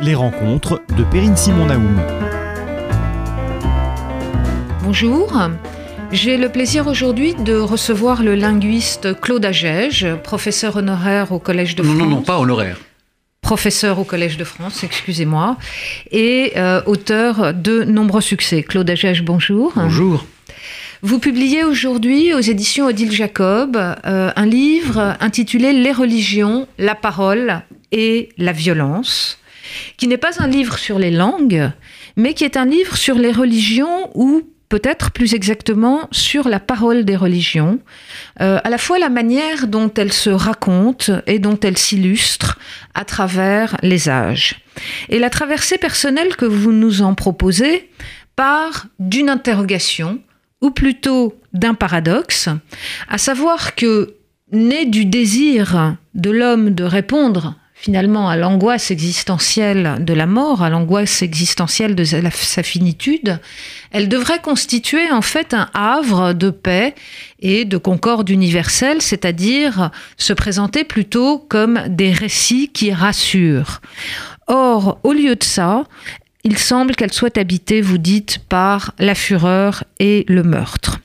Les rencontres de Perrine Simon Naoum. Bonjour. J'ai le plaisir aujourd'hui de recevoir le linguiste Claude Agege, professeur honoraire au Collège de France. Non, non, non, pas honoraire. Professeur au Collège de France, excusez-moi, et euh, auteur de nombreux succès. Claude Agege, bonjour. Bonjour. Vous publiez aujourd'hui aux éditions Odile Jacob euh, un livre intitulé Les religions, la parole et la violence, qui n'est pas un livre sur les langues, mais qui est un livre sur les religions ou peut-être plus exactement sur la parole des religions, euh, à la fois la manière dont elles se racontent et dont elles s'illustrent à travers les âges. Et la traversée personnelle que vous nous en proposez part d'une interrogation, ou plutôt d'un paradoxe, à savoir que, né du désir de l'homme de répondre finalement à l'angoisse existentielle de la mort, à l'angoisse existentielle de sa finitude, elle devrait constituer en fait un havre de paix et de concorde universelle, c'est-à-dire se présenter plutôt comme des récits qui rassurent. Or, au lieu de ça, il semble qu'elle soit habitée, vous dites, par la fureur et le meurtre.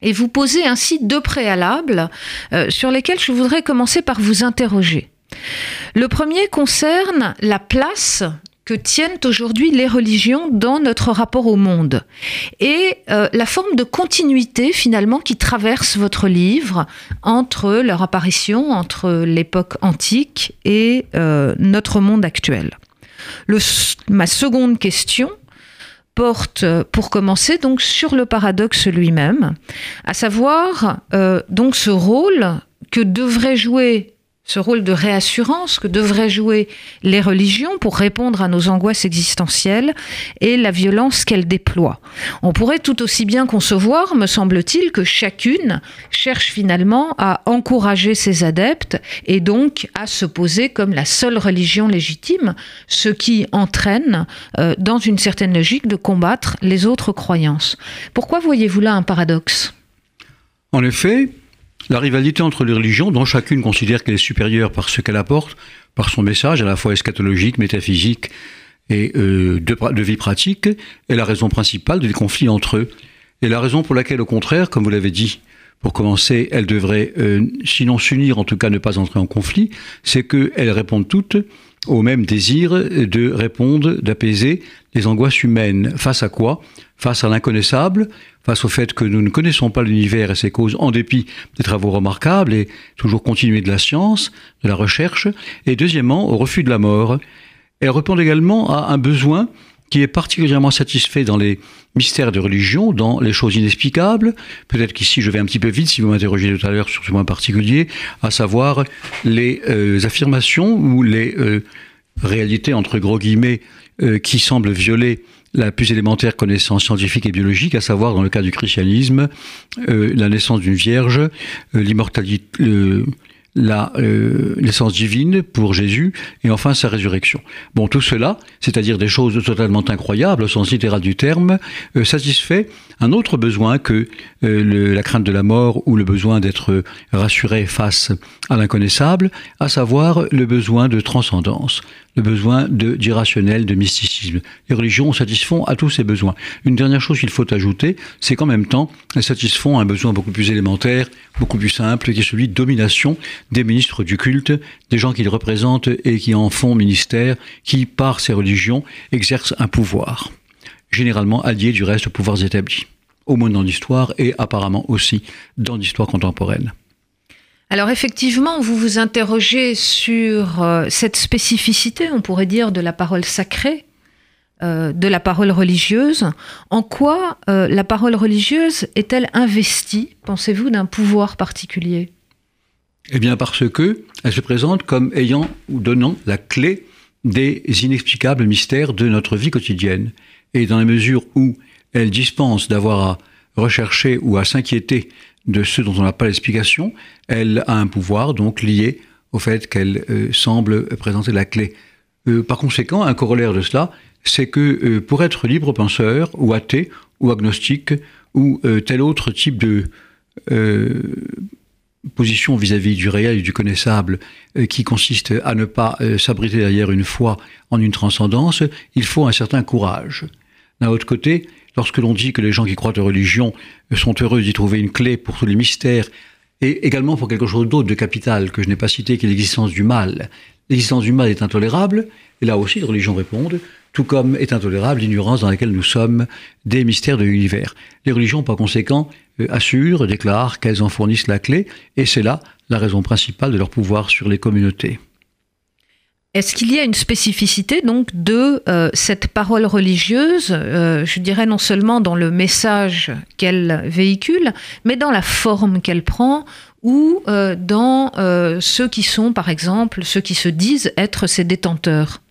Et vous posez ainsi deux préalables euh, sur lesquels je voudrais commencer par vous interroger. Le premier concerne la place que tiennent aujourd'hui les religions dans notre rapport au monde et euh, la forme de continuité finalement qui traverse votre livre entre leur apparition, entre l'époque antique et euh, notre monde actuel. Ma seconde question porte, pour commencer, donc sur le paradoxe lui-même, à savoir euh, donc ce rôle que devrait jouer ce rôle de réassurance que devraient jouer les religions pour répondre à nos angoisses existentielles et la violence qu'elles déploient. On pourrait tout aussi bien concevoir, me semble-t-il, que chacune cherche finalement à encourager ses adeptes et donc à se poser comme la seule religion légitime, ce qui entraîne, euh, dans une certaine logique, de combattre les autres croyances. Pourquoi voyez-vous là un paradoxe? En effet, la rivalité entre les religions, dont chacune considère qu'elle est supérieure par ce qu'elle apporte, par son message à la fois eschatologique, métaphysique et euh, de, vie pratique, est la raison principale des conflits entre eux. Et la raison pour laquelle, au contraire, comme vous l'avez dit, pour commencer, elles devraient, euh, sinon s'unir, en tout cas ne pas entrer en conflit, c'est qu'elles répondent toutes au même désir de répondre, d'apaiser les angoisses humaines. Face à quoi? Face à l'inconnaissable, face au fait que nous ne connaissons pas l'univers et ses causes en dépit des travaux remarquables et toujours continuer de la science, de la recherche. Et deuxièmement, au refus de la mort. Elle répond également à un besoin qui est particulièrement satisfait dans les mystères de religion, dans les choses inexplicables. Peut-être qu'ici je vais un petit peu vite si vous m'interrogez tout à l'heure sur ce point particulier, à savoir les euh, affirmations ou les euh, réalités entre gros guillemets euh, qui semblent violer la plus élémentaire connaissance scientifique et biologique, à savoir dans le cas du christianisme, la naissance d'une vierge, l'immortalité, la euh, naissance divine pour Jésus et enfin sa résurrection. Bon, tout cela, c'est-à-dire des choses totalement incroyables au sens littéral du terme, euh, satisfait un autre besoin que euh, la crainte de la mort ou le besoin d'être rassuré face à l'inconnaissable, à savoir le besoin de transcendance, le besoin d'irrationnel, de mysticisme. Les religions satisfont à tous ces besoins. Une dernière chose qu'il faut ajouter, c'est qu'en même temps, elles satisfont un besoin beaucoup plus élémentaire, beaucoup plus simple, qui est celui de domination des ministres du culte, des gens qu'ils représentent et qui en font ministère, qui, par ces religions, exercent un pouvoir, généralement allié du reste aux pouvoirs établis, au moins dans l'histoire et apparemment aussi dans l'histoire contemporaine. Alors effectivement, vous vous interrogez sur euh, cette spécificité, on pourrait dire, de la parole sacrée, euh, de la parole religieuse. En quoi euh, la parole religieuse est-elle investie, pensez-vous, d'un pouvoir particulier? Eh bien parce que elle se présente comme ayant ou donnant la clé des inexplicables mystères de notre vie quotidienne. Et dans la mesure où elle dispense d'avoir à rechercher ou à s'inquiéter de ceux dont on n'a pas l'explication, elle a un pouvoir donc lié au fait qu'elle euh, semble présenter la clé. Euh, par conséquent, un corollaire de cela, c'est que euh, pour être libre penseur ou athée ou agnostique ou tel autre type de position vis-à-vis du réel et du connaissable qui consiste à ne pas s'abriter derrière une foi en une transcendance, il faut un certain courage. D'un autre côté, lorsque l'on dit que les gens qui croient aux religions sont heureux d'y trouver une clé pour tous les mystères, et également pour quelque chose d'autre de capital que je n'ai pas cité, qui est l'existence du mal. L'existence du mal est intolérable, et là aussi les religions répondent, tout comme est intolérable l'ignorance dans laquelle nous sommes des mystères de l'univers. Les religions, par conséquent, euh, assurent, déclarent qu'elles en fournissent la clé, et c'est là la raison principale de leur pouvoir sur les communautés. Est-ce qu'il y a une spécificité donc de euh, cette parole religieuse, euh, je dirais non seulement dans le message qu'elle véhicule, mais dans la forme qu'elle prend ou dans ceux qui sont, par exemple, ceux qui se disent être ses détenteurs?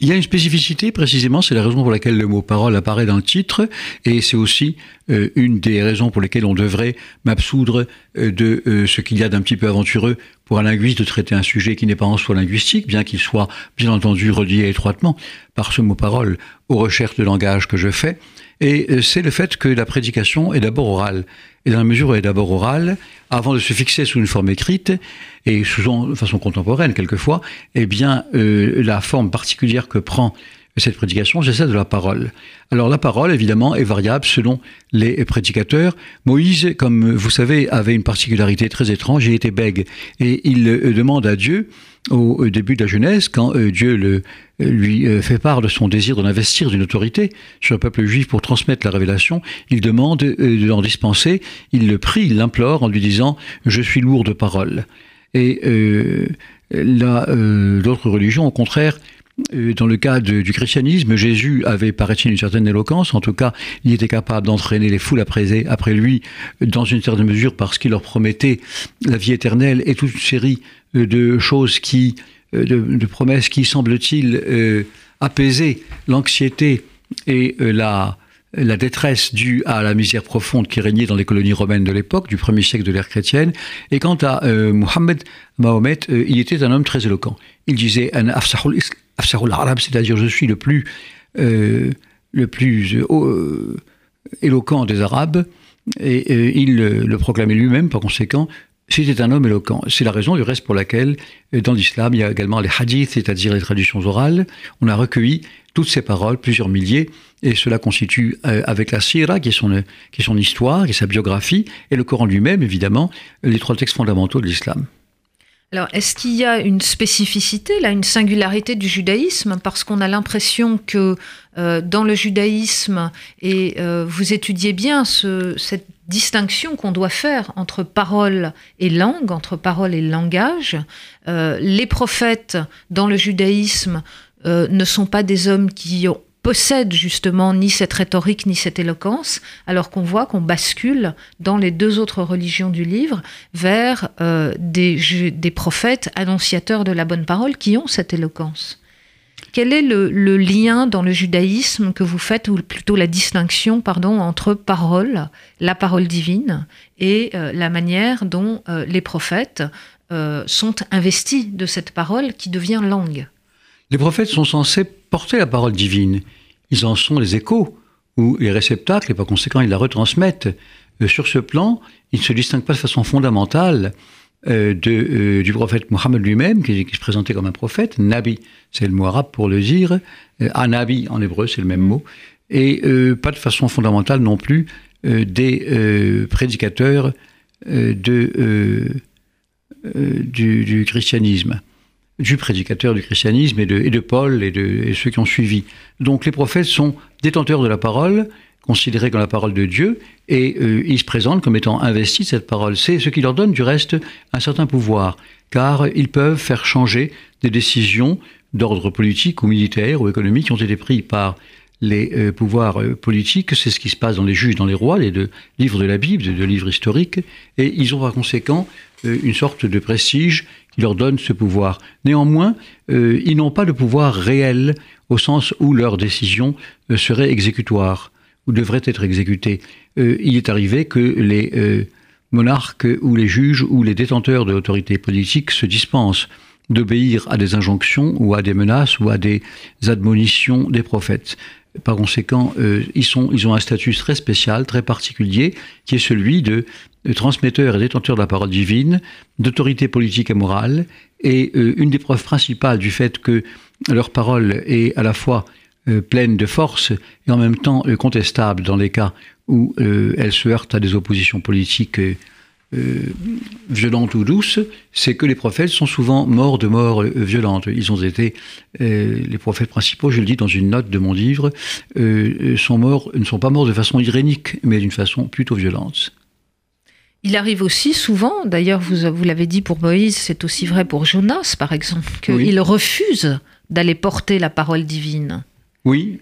Il y a une spécificité, précisément, c'est la raison pour laquelle le mot parole apparaît dans le titre, et c'est aussi euh, une des raisons pour lesquelles on devrait m'absoudre euh, de euh, ce qu'il y a d'un petit peu aventureux pour un linguiste de traiter un sujet qui n'est pas en soi linguistique, bien qu'il soit bien entendu relié étroitement par ce mot parole aux recherches de langage que je fais, et c'est le fait que la prédication est d'abord orale. Et dans la mesure où elle est d'abord orale, avant de se fixer sous une forme écrite, et souvent de façon contemporaine quelquefois, eh bien, euh, la forme particulière que prend cette prédication, c'est celle de la parole. Alors la parole, évidemment, est variable selon les prédicateurs. Moïse, comme vous savez, avait une particularité très étrange, il était bègue, et il euh, demande à Dieu, au début de la Genèse, quand euh, Dieu lui fait part de son désir d'en investir d'une autorité sur le peuple juif pour transmettre la révélation, il demande de l'en dispenser, il le prie, il l'implore en lui disant « Je suis lourd de parole ». Et euh, là, euh, d'autres religions, au contraire, euh, dans le cas du christianisme, Jésus avait, paraît-il, une certaine éloquence. En tout cas, il était capable d'entraîner les foules après, après lui, dans une certaine mesure, parce qu'il leur promettait la vie éternelle et toute une série de choses qui, de, de promesses qui, semble-t-il, apaisaient l'anxiété et la, détresse due à la misère profonde qui régnait dans les colonies romaines de l'époque, du premier siècle de l'ère chrétienne. Et quant à euh, Mohammed, euh, il était un homme très éloquent. Il disait un afsahul c'est-à-dire je suis le plus, euh, le plus éloquent des Arabes. Et il le proclamait lui-même, par conséquent, c'était un homme éloquent. C'est la raison du reste pour laquelle, dans l'islam, il y a également les hadiths, c'est-à-dire les traditions orales. On a recueilli toutes ces paroles, plusieurs milliers, et cela constitue, euh, avec la Sira, qui est, son, qui est son histoire, qui est sa biographie, et le Coran lui-même, évidemment, les trois textes fondamentaux de l'islam. Alors, est-ce qu'il y a une spécificité, là, une singularité du judaïsme? Parce qu'on a l'impression que euh, dans le judaïsme, et euh, vous étudiez bien ce, cette distinction qu'on doit faire entre parole et langue, entre parole et langage, les prophètes dans le judaïsme ne sont pas des hommes qui ont possède justement ni cette rhétorique ni cette éloquence, alors qu'on voit qu'on bascule dans les deux autres religions du livre vers euh, des, prophètes annonciateurs de la bonne parole qui ont cette éloquence. Quel est le, lien dans le judaïsme que vous faites, ou plutôt la distinction, pardon, entre parole, la parole divine, et euh, la manière dont euh, les prophètes sont investis de cette parole qui devient langue? Les prophètes sont censés porter la parole divine. Ils en sont les échos ou les réceptacles et par conséquent ils la retransmettent. Euh, sur ce plan, ils ne se distinguent pas de façon fondamentale euh, euh, du prophète Mohammed lui-même, qui, se présentait comme un prophète. Nabi, c'est le mot arabe pour le dire. Anabi en hébreu, c'est le même mot. Et pas de façon fondamentale non plus des prédicateurs du christianisme du prédicateur du christianisme et de, Paul et de ceux qui ont suivi. Donc les prophètes sont détenteurs de la parole, considérés comme la parole de Dieu, et euh, ils se présentent comme étant investis de cette parole. C'est ce qui leur donne du reste un certain pouvoir, car ils peuvent faire changer des décisions d'ordre politique ou militaire ou économique qui ont été prises par les euh, pouvoirs euh, politiques. C'est ce qui se passe dans les juges, dans les rois, les deux livres de la Bible, les deux livres historiques, et ils ont par conséquent une sorte de prestige qui leur donne ce pouvoir. Néanmoins, euh, ils n'ont pas de pouvoir réel au sens où leurs décisions euh, seraient exécutoires ou devraient être exécutées. Euh, il est arrivé que les monarques ou les juges ou les détenteurs de l'autorité politique se dispensent d'obéir à des injonctions ou à des menaces ou à des admonitions des prophètes. Par conséquent, ils ont un statut très spécial, très particulier, qui est celui de transmetteurs et détenteurs de la parole divine, d'autorité politique et morale, et une des preuves principales du fait que leur parole est à la fois pleine de force et en même temps contestable dans les cas où elle se heurte à des oppositions politiques euh, violente ou douce, c'est que les prophètes sont souvent morts de mort euh, violente. Ils ont été euh, les prophètes principaux, je le dis dans une note de mon livre, sont morts, ne sont pas morts de façon irénique, mais d'une façon plutôt violente. Il arrive aussi souvent, d'ailleurs vous, vous l'avez dit pour Moïse, c'est aussi vrai pour Jonas par exemple, qu'il refuse d'aller porter la parole divine. Oui,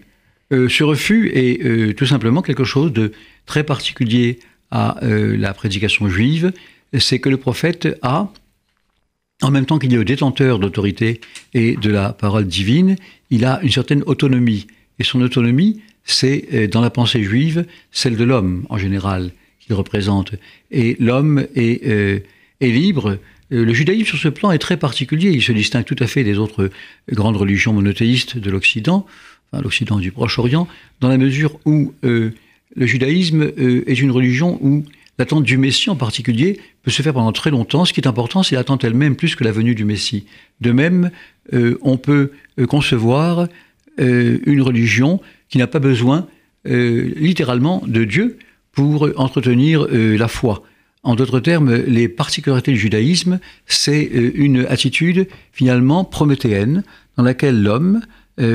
ce refus est tout simplement quelque chose de très particulier à euh, la prédication juive, c'est que le prophète a, en même temps qu'il est le détenteur d'autorité et de la parole divine, il a une certaine autonomie. Et son autonomie, c'est euh, dans la pensée juive celle de l'homme en général qu'il représente. Et l'homme est, euh, libre. Le judaïsme sur ce plan est très particulier. Il se distingue tout à fait des autres grandes religions monothéistes de l'Occident, enfin l'Occident du Proche-Orient, dans la mesure où le judaïsme euh, est une religion où l'attente du Messie en particulier peut se faire pendant très longtemps. Ce qui est important, c'est l'attente elle-même plus que la venue du Messie. De même, euh, on peut euh, concevoir une religion qui n'a pas besoin littéralement de Dieu pour entretenir la foi. En d'autres termes, les particularités du judaïsme, c'est une attitude finalement prométhéenne dans laquelle l'homme,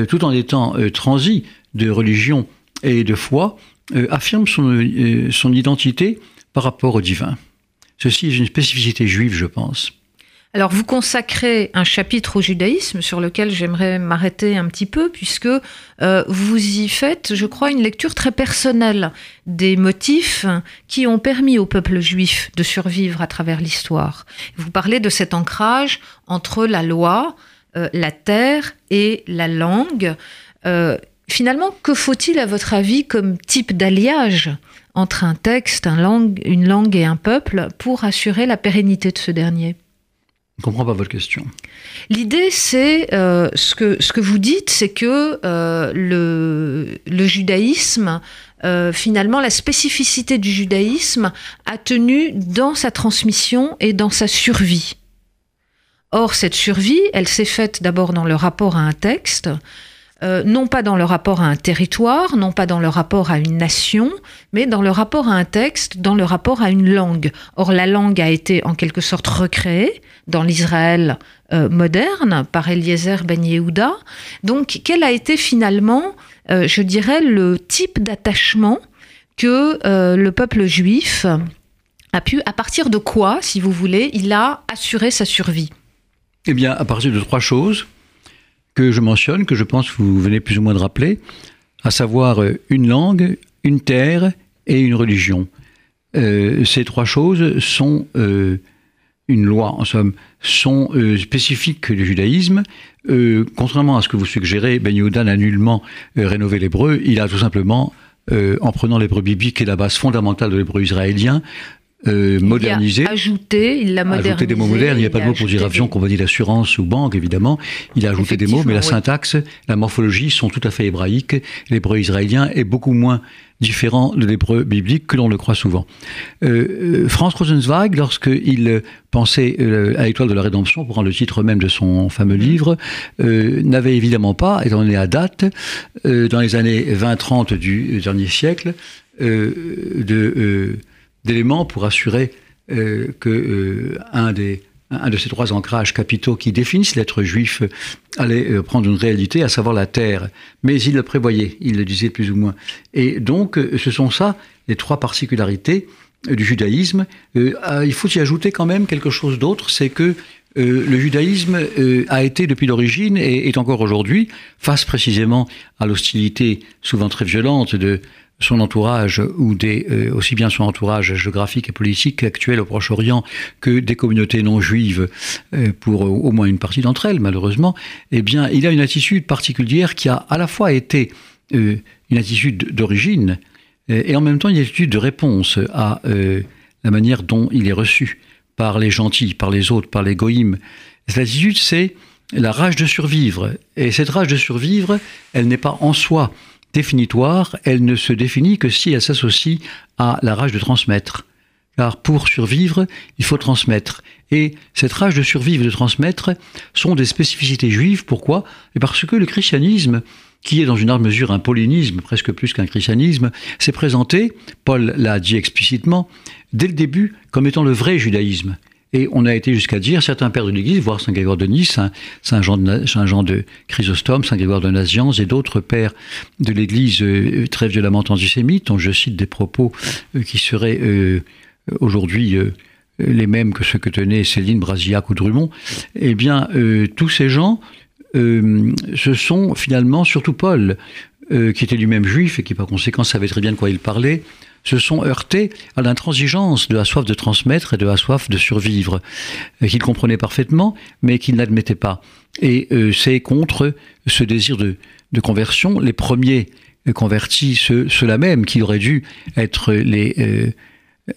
tout en étant transi de religion et de foi, euh, affirme son, euh, son identité par rapport au divin. Ceci est une spécificité juive, je pense. Alors vous consacrez un chapitre au judaïsme sur lequel j'aimerais m'arrêter un petit peu puisque euh, vous y faites, je crois, une lecture très personnelle des motifs qui ont permis au peuple juif de survivre à travers l'histoire. Vous parlez de cet ancrage entre la loi, la terre et la langue. Finalement, que faut-il à votre avis comme type d'alliage entre un texte, une langue et un peuple pour assurer la pérennité de ce dernier? Je ne comprends pas votre question. L'idée, c'est euh, ce, que, vous dites, c'est que euh, le, judaïsme, euh, finalement, la spécificité du judaïsme a tenu dans sa transmission et dans sa survie. Or, cette survie, elle s'est faite d'abord dans le rapport à un texte, non pas dans le rapport à un territoire, non pas dans le rapport à une nation, mais dans le rapport à un texte, dans le rapport à une langue. Or, la langue a été en quelque sorte recréée dans l'Israël euh, moderne par Eliezer Ben Yehuda. Donc, quel a été finalement, euh, je dirais, le type d'attachement que le peuple juif a pu, à partir de quoi, si vous voulez, il a assuré sa survie? Eh bien, à partir de trois choses que je mentionne, que je pense que vous venez plus ou moins de rappeler, à savoir euh, une langue, une terre et une religion. Euh, ces trois choses sont euh, une loi, en somme, sont spécifiques du judaïsme. contrairement à ce que vous suggérez, Ben Yehuda n'a nullement rénové l'hébreu. Il a tout simplement, en prenant l'hébreu biblique qui est la base fondamentale de l'hébreu israélien, euh, modernisé. Il a ajouté, il l'a modernisé. Ajouté des mots modernes. Il n'y a pas de mots pour dire avion, compagnie d'assurance ou banque, évidemment. Il a ajouté des mots, mais la syntaxe, la morphologie sont tout à fait hébraïques. L'hébreu israélien est beaucoup moins différent de l'hébreu biblique que l'on le croit souvent. Euh, euh Franz Rosenzweig, lorsqu'il pensait euh, à l'étoile de la rédemption, pour prendre le titre même de son fameux livre, euh, n'avait évidemment pas, étant donné à date, dans les années 20-30 du dernier siècle, d'éléments pour assurer que un des un de ces trois ancrages capitaux qui définissent l'être juif allait euh, prendre une réalité, à savoir la terre. Mais il le prévoyait, il le disait plus ou moins. Et donc, ce sont ça les trois particularités du judaïsme. il faut y ajouter quand même quelque chose d'autre, c'est que le judaïsme a été depuis l'origine et est encore aujourd'hui, face précisément à l'hostilité souvent très violente de son entourage ou des euh, aussi bien son entourage géographique et politique actuel au Proche-Orient que des communautés non juives euh, pour au moins une partie d'entre elles malheureusement eh bien il a une attitude particulière qui a à la fois été euh, une attitude d'origine et en même temps une attitude de réponse à la manière dont il est reçu par les gentils, par les autres, par les goïms. Cette attitude, c'est la rage de survivre. Et cette rage de survivre, elle n'est pas en soi définitoire, elle ne se définit que si elle s'associe à la rage de transmettre. car pour survivre, il faut transmettre. Et cette rage de survivre et de transmettre sont des spécificités juives. Pourquoi? Et Parce que le christianisme, qui est dans une large mesure un paulinisme, presque plus qu'un christianisme, s'est présenté, Paul l'a dit explicitement, dès le début comme étant le vrai judaïsme. Et on a été jusqu'à dire, certains pères de l'Église, voire Saint Grégoire de Nice, Saint, Jean, de, Saint Jean de Chrysostome, Saint Grégoire de Nazianze et d'autres pères de l'Église euh, très violemment antisémites, dont je cite des propos euh, qui seraient euh, aujourd'hui les mêmes que ceux que tenaient Céline, Brasillac ou Drummond, eh bien, tous ces gens, ce sont finalement, surtout Paul, qui était lui-même juif et qui par conséquent savait très bien de quoi il parlait, se sont heurtés à l'intransigeance de la soif de transmettre et de la soif de survivre, euh, qu'ils comprenaient parfaitement, mais qu'ils n'admettaient pas. Et euh, c'est contre ce désir de, conversion, les premiers convertis, ceux-là même qui auraient dû être les,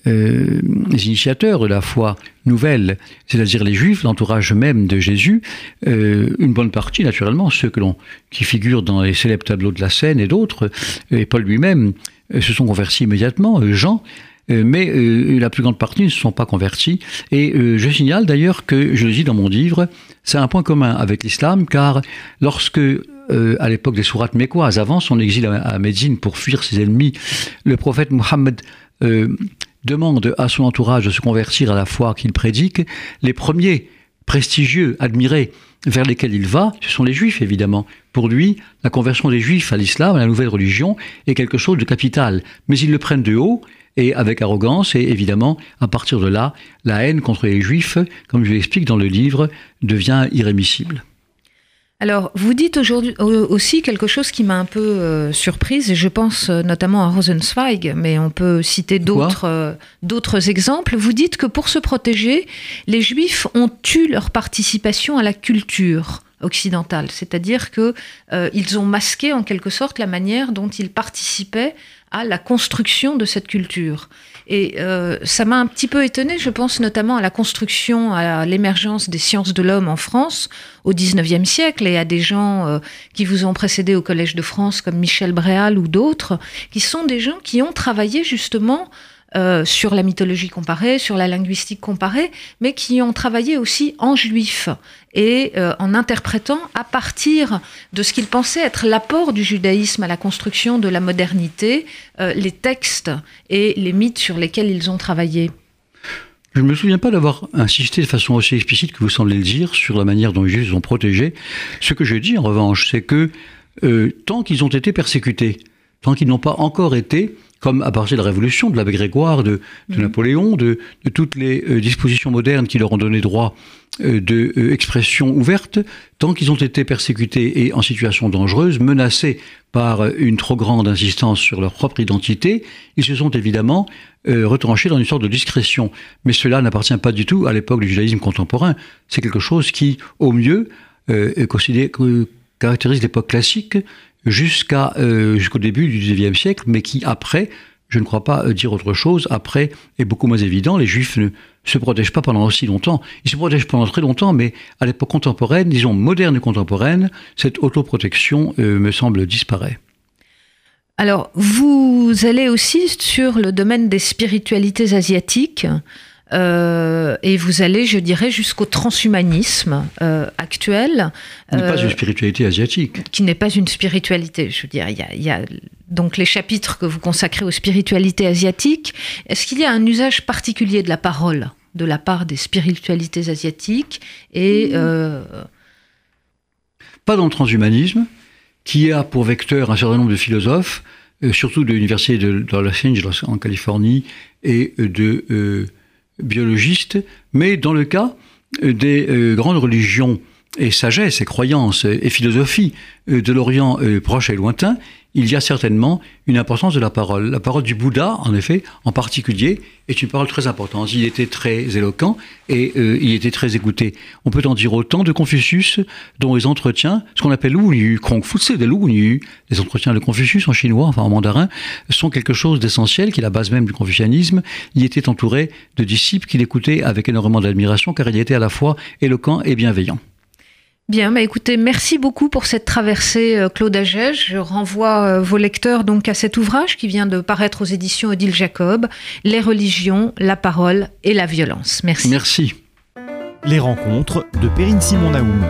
euh, les initiateurs de la foi nouvelle, c'est-à-dire les juifs, l'entourage même de Jésus, une bonne partie naturellement, ceux qui figurent dans les célèbres tableaux de la Seine et d'autres, et Paul lui-même, euh, se sont convertis immédiatement, euh, Jean, euh, mais la plus grande partie ne se sont pas convertis. Et je signale d'ailleurs que, je le dis dans mon livre, c'est un point commun avec l'islam, car lorsque, à l'époque des sourates mécoises, avant son exil à Médine pour fuir ses ennemis, le prophète Mohammed demande à son entourage de se convertir à la foi qu'il prédique, les premiers prestigieux, admirés, vers lesquels il va, ce sont les juifs évidemment. Pour lui, la conversion des juifs à l'islam, à la nouvelle religion, est quelque chose de capital. Mais ils le prennent de haut et avec arrogance, et évidemment, à partir de là, la haine contre les juifs, comme je l'explique dans le livre, devient irrémissible. Alors, vous dites aujourd'hui aussi quelque chose qui m'a un peu euh, surprise, et je pense euh, notamment à Rosenzweig, mais on peut citer d'autres euh, d'autres exemples. Vous dites que pour se protéger, les Juifs ont eu leur participation à la culture occidentale, c'est-à-dire que ils ont masqué en quelque sorte la manière dont ils participaient à la construction de cette culture. Et euh, ça m'a un petit peu étonné, je pense notamment à la construction, à l'émergence des sciences de l'homme en France au XIXe siècle et à des gens euh, qui vous ont précédé au Collège de France comme Michel Bréal ou d'autres, qui sont des gens qui ont travaillé justement euh, sur la mythologie comparée, sur la linguistique comparée, mais qui ont travaillé aussi en juif et euh, en interprétant à partir de ce qu'ils pensaient être l'apport du judaïsme à la construction de la modernité, euh, les textes et les mythes sur lesquels ils ont travaillé. Je ne me souviens pas d'avoir insisté de façon aussi explicite que vous semblez le dire sur la manière dont les Juifs ont protégé. Ce que je dis en revanche, c'est que tant qu'ils ont été persécutés, tant qu'ils n'ont pas encore été comme à partir de la Révolution, de l'abbé Grégoire, de, de Napoléon, de, de, toutes les euh, dispositions modernes qui leur ont donné droit euh, de euh, expression ouverte, tant qu'ils ont été persécutés et en situation dangereuse, menacés par une trop grande insistance sur leur propre identité, ils se sont évidemment retranchés dans une sorte de discrétion. Mais cela n'appartient pas du tout à l'époque du judaïsme contemporain. C'est quelque chose qui, au mieux, caractérise l'époque classique, jusqu'à euh, jusqu'au début du XIXe siècle, mais qui après, je ne crois pas euh, dire autre chose, après est beaucoup moins évident. Les Juifs ne se protègent pas pendant aussi longtemps. Ils se protègent pendant très longtemps, mais à l'époque contemporaine, disons moderne et contemporaine, cette autoprotection euh, me semble disparaître. Alors, vous allez aussi sur le domaine des spiritualités asiatiques. Euh, et vous allez, je dirais, jusqu'au transhumanisme euh, actuel. Qui n'est pas une spiritualité asiatique. Qui n'est pas une spiritualité. Je veux dire, il y a, donc les chapitres que vous consacrez aux spiritualités asiatiques. Est-ce qu'il y a un usage particulier de la parole de la part des spiritualités asiatiques et euh, Pas dans le transhumanisme, qui a pour vecteur un certain nombre de philosophes, surtout de l'université de, Los Angeles en Californie et de biologiste, mais dans le cas euh, des euh, grandes religions et sagesse et croyances et philosophie euh, de l'Orient proche et lointain, il y a certainement une importance de la parole. La parole du Bouddha, en effet, en particulier, est une parole très importante. Il était très éloquent et euh, il était très écouté. On peut en dire autant de Confucius, dont les entretiens, ce qu'on appelle Wu Kong Fu de Wu les entretiens de Confucius en chinois, enfin en mandarin, sont quelque chose d'essentiel, qui est la base même du confucianisme. Il était entouré de disciples qui l'écoutaient avec énormément d'admiration, car il était à la fois éloquent et bienveillant. Bien, bah écoutez, merci beaucoup pour cette traversée, euh, Claude Agege. Je renvoie euh, vos lecteurs donc à cet ouvrage qui vient de paraître aux éditions Odile Jacob, Les religions, la parole et la violence. Merci. Merci. Les rencontres de Perrine Simon Naoum.